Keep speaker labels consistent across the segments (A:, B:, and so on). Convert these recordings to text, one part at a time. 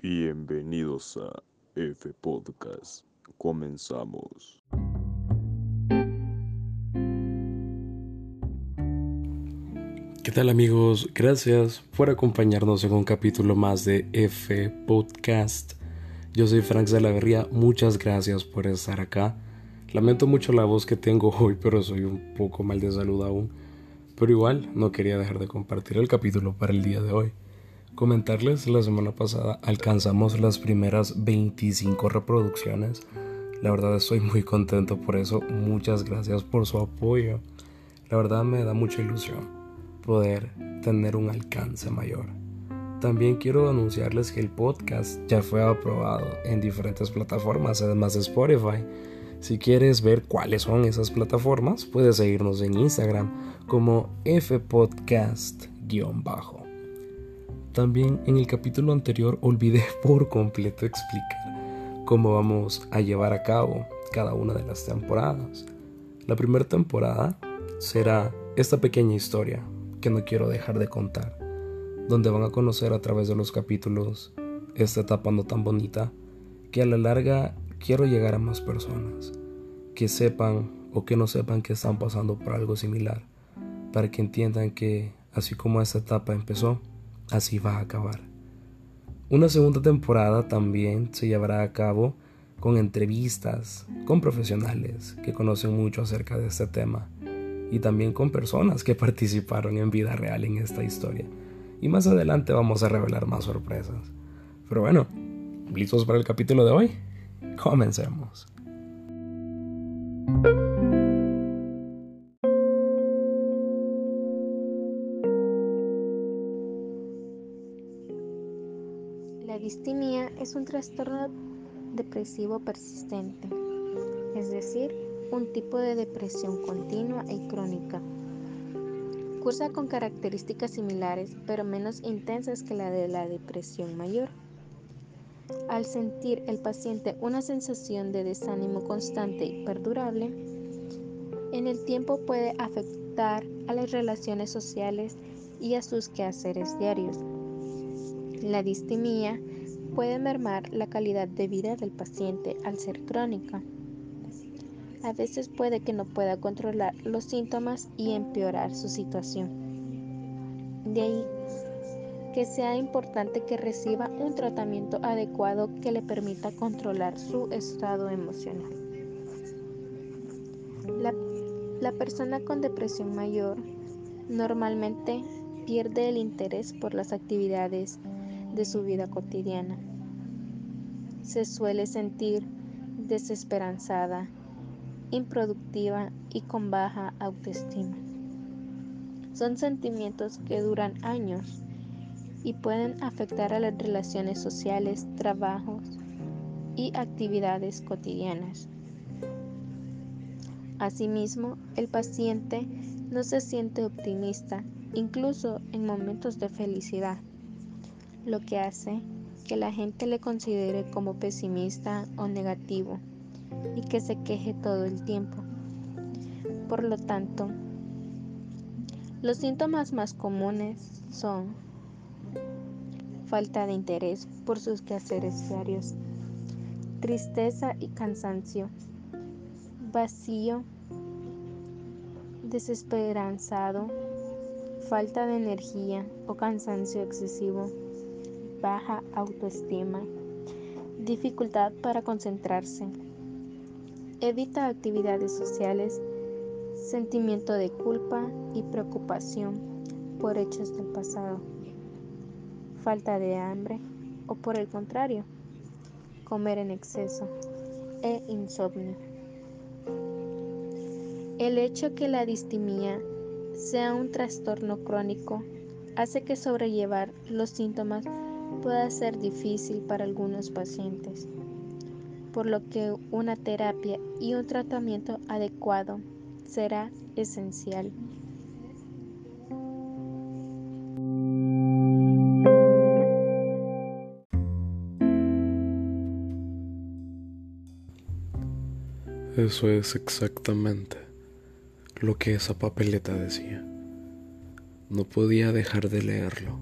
A: Bienvenidos a F Podcast. Comenzamos.
B: ¿Qué tal amigos? Gracias por acompañarnos en un capítulo más de F Podcast. Yo soy Frank Salaverría, muchas gracias por estar acá. Lamento mucho la voz que tengo hoy, pero soy un poco mal de salud aún. Pero igual no quería dejar de compartir el capítulo para el día de hoy. Comentarles, la semana pasada alcanzamos las primeras 25 reproducciones. La verdad estoy muy contento por eso. Muchas gracias por su apoyo. La verdad me da mucha ilusión poder tener un alcance mayor. También quiero anunciarles que el podcast ya fue aprobado en diferentes plataformas, además de Spotify. Si quieres ver cuáles son esas plataformas, puedes seguirnos en Instagram como fpodcast-bajo. También en el capítulo anterior olvidé por completo explicar cómo vamos a llevar a cabo cada una de las temporadas. La primera temporada será esta pequeña historia que no quiero dejar de contar, donde van a conocer a través de los capítulos esta etapa no tan bonita que a la larga quiero llegar a más personas que sepan o que no sepan que están pasando por algo similar, para que entiendan que así como esta etapa empezó, así va a acabar. Una segunda temporada también se llevará a cabo con entrevistas con profesionales que conocen mucho acerca de este tema y también con personas que participaron en vida real en esta historia. Y más adelante vamos a revelar más sorpresas. Pero bueno, ¿listos para el capítulo de hoy? Comencemos.
C: La distimia es un trastorno depresivo persistente, es decir, un tipo de depresión continua y crónica. Cursa con características similares pero menos intensas que la de la depresión mayor. Al sentir el paciente una sensación de desánimo constante y perdurable, en el tiempo puede afectar a las relaciones sociales y a sus quehaceres diarios. La distimia puede mermar la calidad de vida del paciente al ser crónica. A veces puede que no pueda controlar los síntomas y empeorar su situación. De ahí que sea importante que reciba un tratamiento adecuado que le permita controlar su estado emocional. La, la, persona con depresión mayor normalmente pierde el interés por las actividades de su vida cotidiana. Se suele sentir desesperanzada, improductiva y con baja autoestima. Son sentimientos que duran años y pueden afectar a las relaciones sociales, trabajos y actividades cotidianas. Asimismo, el paciente no se siente optimista, incluso en momentos de felicidad, lo que hace que la gente le considere como pesimista o negativo y que se queje todo el tiempo. Por lo tanto, los síntomas más comunes son falta de interés por sus quehaceres diarios, tristeza y cansancio, vacío, desesperanzado, falta de energía o cansancio excesivo, baja autoestima, dificultad para concentrarse, evita actividades sociales, sentimiento de culpa y preocupación por hechos del pasado, falta de hambre o por el contrario, comer en exceso e insomnio. El hecho que la distimia sea un trastorno crónico hace que sobrellevar los síntomas pueda ser difícil para algunos pacientes, por lo que una terapia y un tratamiento adecuado será esencial.
B: Eso es exactamente lo que esa papeleta decía. No podía dejar de leerlo,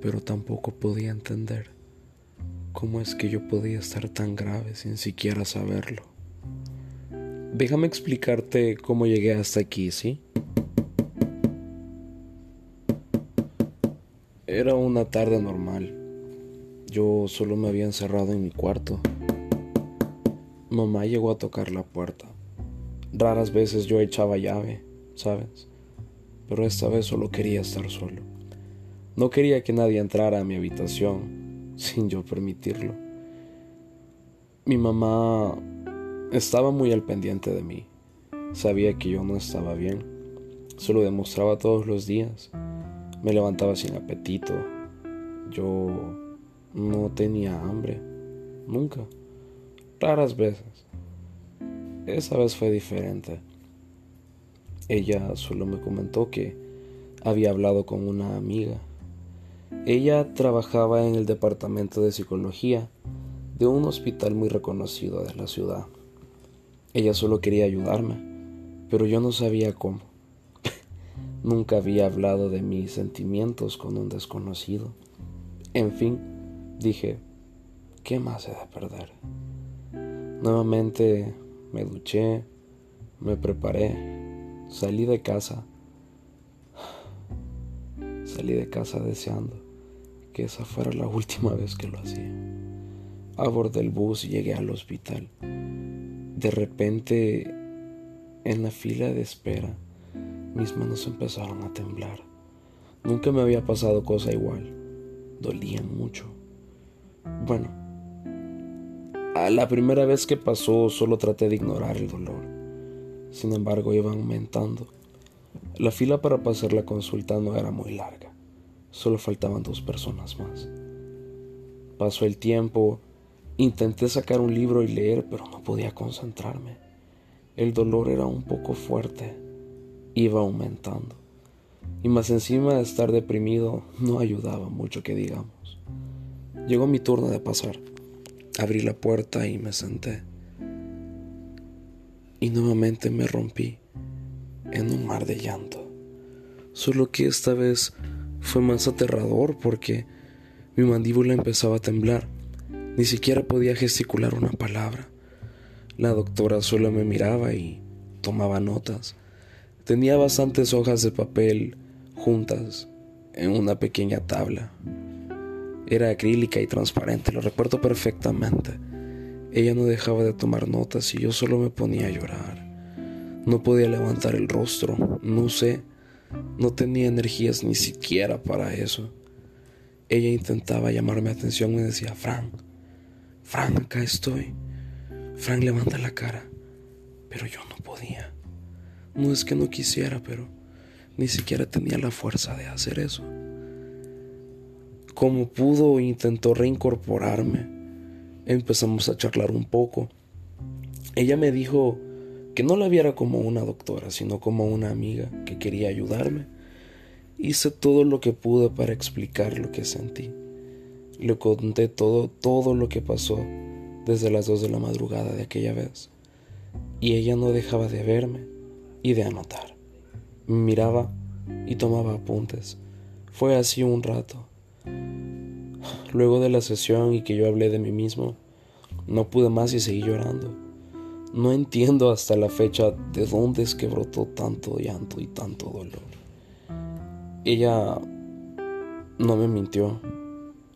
B: pero tampoco podía entender ¿Cómo es que yo podía estar tan grave sin siquiera saberlo? Déjame explicarte cómo llegué hasta aquí, ¿sí? Era una tarde normal. Yo solo me había encerrado en mi cuarto. Mamá llegó a tocar la puerta. Raras veces yo echaba llave, ¿sabes? Pero esta vez solo quería estar solo. No quería que nadie entrara a mi habitación sin yo permitirlo. Mi mamá estaba muy al pendiente de mí. Sabía que yo no estaba bien. Se lo demostraba todos los días. Me levantaba sin apetito. Yo no tenía hambre. Nunca. Raras veces. Esa vez fue diferente. Ella solo me comentó que había hablado con una amiga. Ella trabajaba en el departamento de psicología de un hospital muy reconocido de la ciudad. Ella solo quería ayudarme, pero yo no sabía cómo. Nunca había hablado de mis sentimientos con un desconocido. En fin, dije, ¿qué más he de perder? Nuevamente me duché, me preparé, salí de casa. Salí de casa deseando que esa fuera la última vez que lo hacía. Abordé el bus y llegué al hospital. De repente, en la fila de espera, mis manos empezaron a temblar. Nunca me había pasado cosa igual. Dolían mucho. Bueno, a la primera vez que pasó solo traté de ignorar el dolor. Sin embargo, iba aumentando. La fila para pasar la consulta no era muy larga. Solo faltaban dos personas más. Pasó el tiempo, intenté sacar un libro y leer, pero no podía concentrarme. El dolor era un poco fuerte iba aumentando. Y más encima de estar deprimido, no ayudaba mucho que digamos. Llegó mi turno de pasar. Abrí la puerta y me senté. Y nuevamente me rompí en un mar de llanto. Solo que esta vez fue más aterrador porque mi mandíbula empezaba a temblar. Ni siquiera podía gesticular una palabra. La doctora solo me miraba y tomaba notas. Tenía bastantes hojas de papel juntas en una pequeña tabla. Era acrílica y transparente, lo recuerdo perfectamente. Ella no dejaba de tomar notas y yo solo me ponía a llorar. No podía levantar el rostro, no sé, no tenía energías ni siquiera para eso. Ella intentaba llamarme atención y decía, Frank, Frank, acá estoy. Frank levanta la cara, pero yo no podía. No es que no quisiera, pero ni siquiera tenía la fuerza de hacer eso. Como pudo, intentó reincorporarme. Empezamos a charlar un poco. Ella me dijo que no la viera como una doctora, sino como una amiga que quería ayudarme. Hice todo lo que pude para explicar lo que sentí. Le conté todo, todo lo que pasó desde las dos de la madrugada de aquella vez. Y ella no dejaba de verme y de anotar. Miraba y tomaba apuntes. Fue así un rato. Luego de la sesión y que yo hablé de mí mismo, no pude más y seguí llorando. No entiendo hasta la fecha de dónde es que brotó tanto llanto y tanto dolor. Ella no me mintió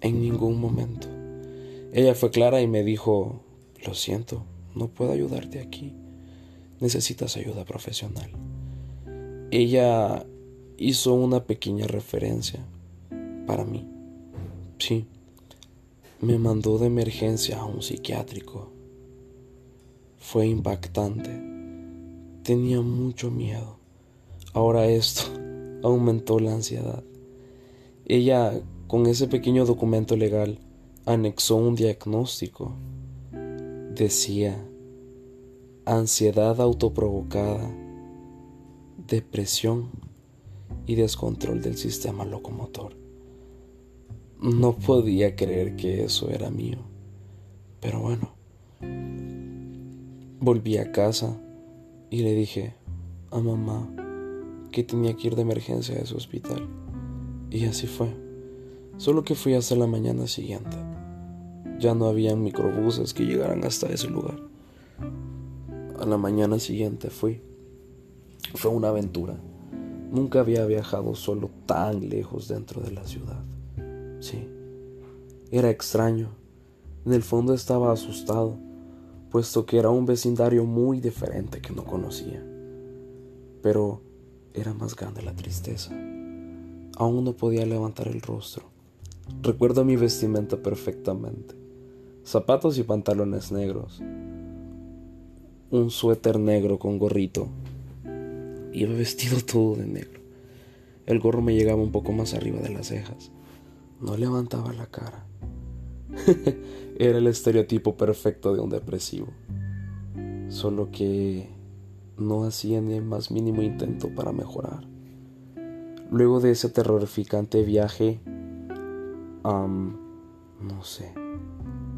B: en ningún momento. Ella fue clara y me dijo, lo siento, no puedo ayudarte aquí necesitas ayuda profesional. Ella hizo una pequeña referencia para mí. Sí, me mandó de emergencia a un psiquiátrico. Fue impactante. Tenía mucho miedo. Ahora esto aumentó la ansiedad. Ella, con ese pequeño documento legal, anexó un diagnóstico. Decía ansiedad autoprovocada, depresión y descontrol del sistema locomotor. No podía creer que eso era mío, pero bueno. Volví a casa y le dije a mamá que tenía que ir de emergencia a ese hospital. Y así fue. Solo que fui hasta la mañana siguiente. ya no habían microbuses que llegaran hasta ese lugar. A la mañana siguiente fui. Fue una aventura. Nunca había viajado solo tan lejos dentro de la ciudad. Sí, era extraño. En el fondo estaba asustado, puesto que era un vecindario muy diferente que no conocía. Pero era más grande la tristeza. Aún no podía levantar el rostro. Recuerdo mi vestimenta perfectamente. Zapatos y pantalones negros. Un suéter negro con gorrito. Iba vestido todo de negro. El gorro me llegaba un poco más arriba de las cejas. No levantaba la cara. Era el estereotipo perfecto de un depresivo. Solo que no hacía ni el más mínimo intento para mejorar. Luego de ese terrorificante viaje, no sé,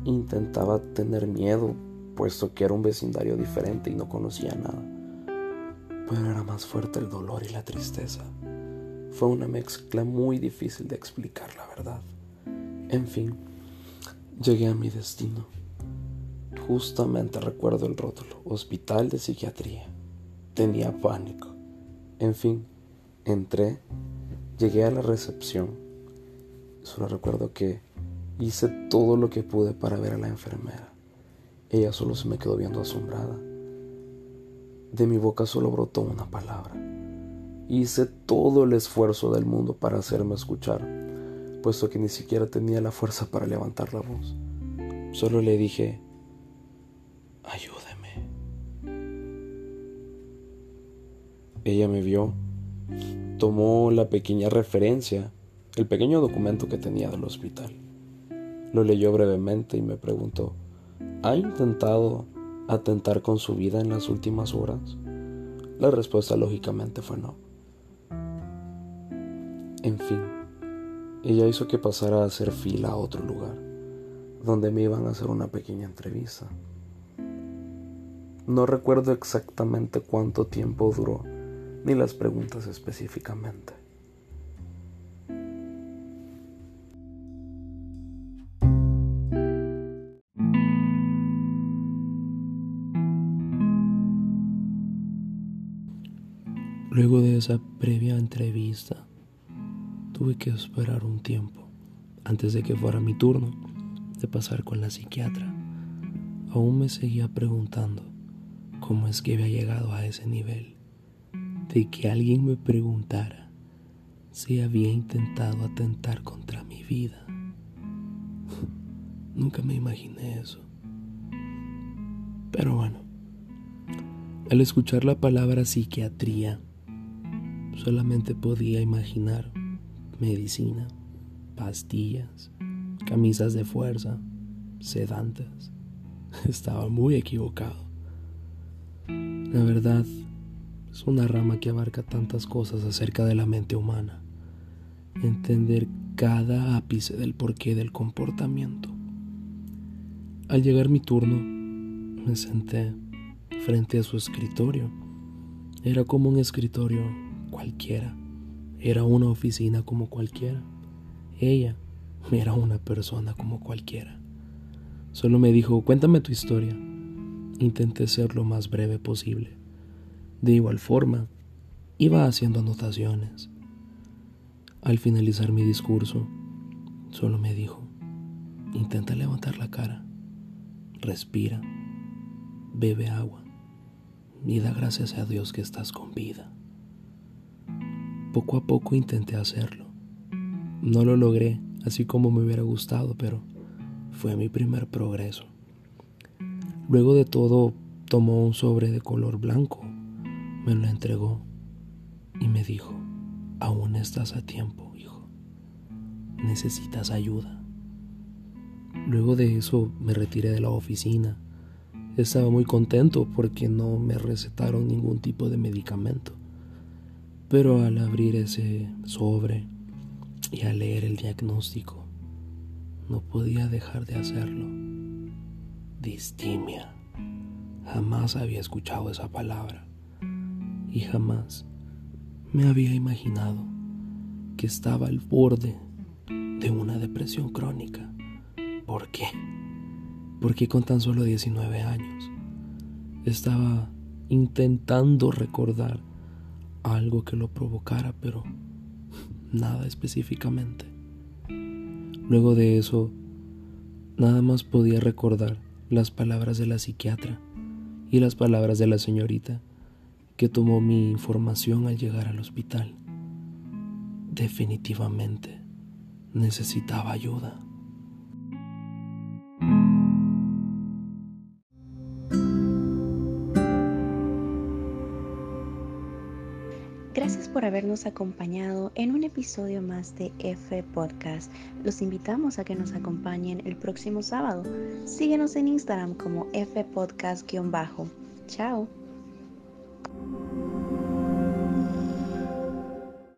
B: intentaba tener miedo, puesto que era un vecindario diferente y no conocía nada. Pero era más fuerte el dolor y la tristeza. Fue una mezcla muy difícil de explicar, la verdad. En fin, llegué a mi destino. Justamente recuerdo el rótulo, Hospital de Psiquiatría. Tenía pánico. En fin, entré, llegué a la recepción. Solo recuerdo que hice todo lo que pude para ver a la enfermera. Ella solo se me quedó viendo asombrada. De mi boca solo brotó una palabra. Hice todo el esfuerzo del mundo para hacerme escuchar, puesto que ni siquiera tenía la fuerza para levantar la voz. Solo le dije, ayúdeme. Ella me vio, tomó la pequeña referencia, el pequeño documento que tenía del hospital. Lo leyó brevemente y me preguntó, ¿ha intentado atentar con su vida en las últimas horas? La respuesta lógicamente fue no. En fin, ella hizo que pasara a hacer fila a otro lugar, donde me iban a hacer una pequeña entrevista. No recuerdo exactamente cuánto tiempo duró, ni las preguntas específicamente. Luego de esa previa entrevista, Tuve que esperar un tiempo antes de que fuera mi turno de pasar con la psiquiatra. Aún me seguía preguntando cómo es que había llegado a ese nivel, de que alguien me preguntara si había intentado atentar contra mi vida. Nunca me imaginé eso. Pero bueno, al escuchar la palabra psiquiatría, solamente podía imaginar medicina, pastillas, camisas de fuerza, sedantes. Estaba muy equivocado. La verdad, es una rama que abarca tantas cosas acerca de la mente humana. Entender cada ápice del porqué del comportamiento. Al llegar mi turno, me senté frente a su escritorio. Era como un escritorio cualquiera era una oficina como cualquiera. Ella era una persona como cualquiera. Solo me dijo, cuéntame tu historia. Intenté ser lo más breve posible. De igual forma, iba haciendo anotaciones. Al finalizar mi discurso, solo me dijo, intenta levantar la cara, respira, bebe agua y da gracias a Dios que estás con vida. Poco a poco intenté hacerlo. No lo logré así como me hubiera gustado, pero fue mi primer progreso. Luego de todo, tomó un sobre de color blanco, me lo entregó y me dijo, aún estás a tiempo, hijo. Necesitas ayuda. Luego de eso me retiré de la oficina. Estaba muy contento porque no me recetaron ningún tipo de medicamento. Pero al abrir ese sobre y al leer el diagnóstico, no podía dejar de hacerlo. Distimia. Jamás había escuchado esa palabra y jamás me había imaginado que estaba al borde de una depresión crónica. ¿Por qué? porque con tan solo 19 años estaba intentando recordar algo que lo provocara, pero nada específicamente. Luego de eso, nada más podía recordar las palabras de la psiquiatra y las palabras de la señorita que tomó mi información al llegar al hospital. Definitivamente necesitaba ayuda.
D: Por habernos acompañado en un episodio más de F Podcast. Los invitamos a que nos acompañen el próximo sábado. Síguenos en Instagram como F Podcast-bajo. Chao.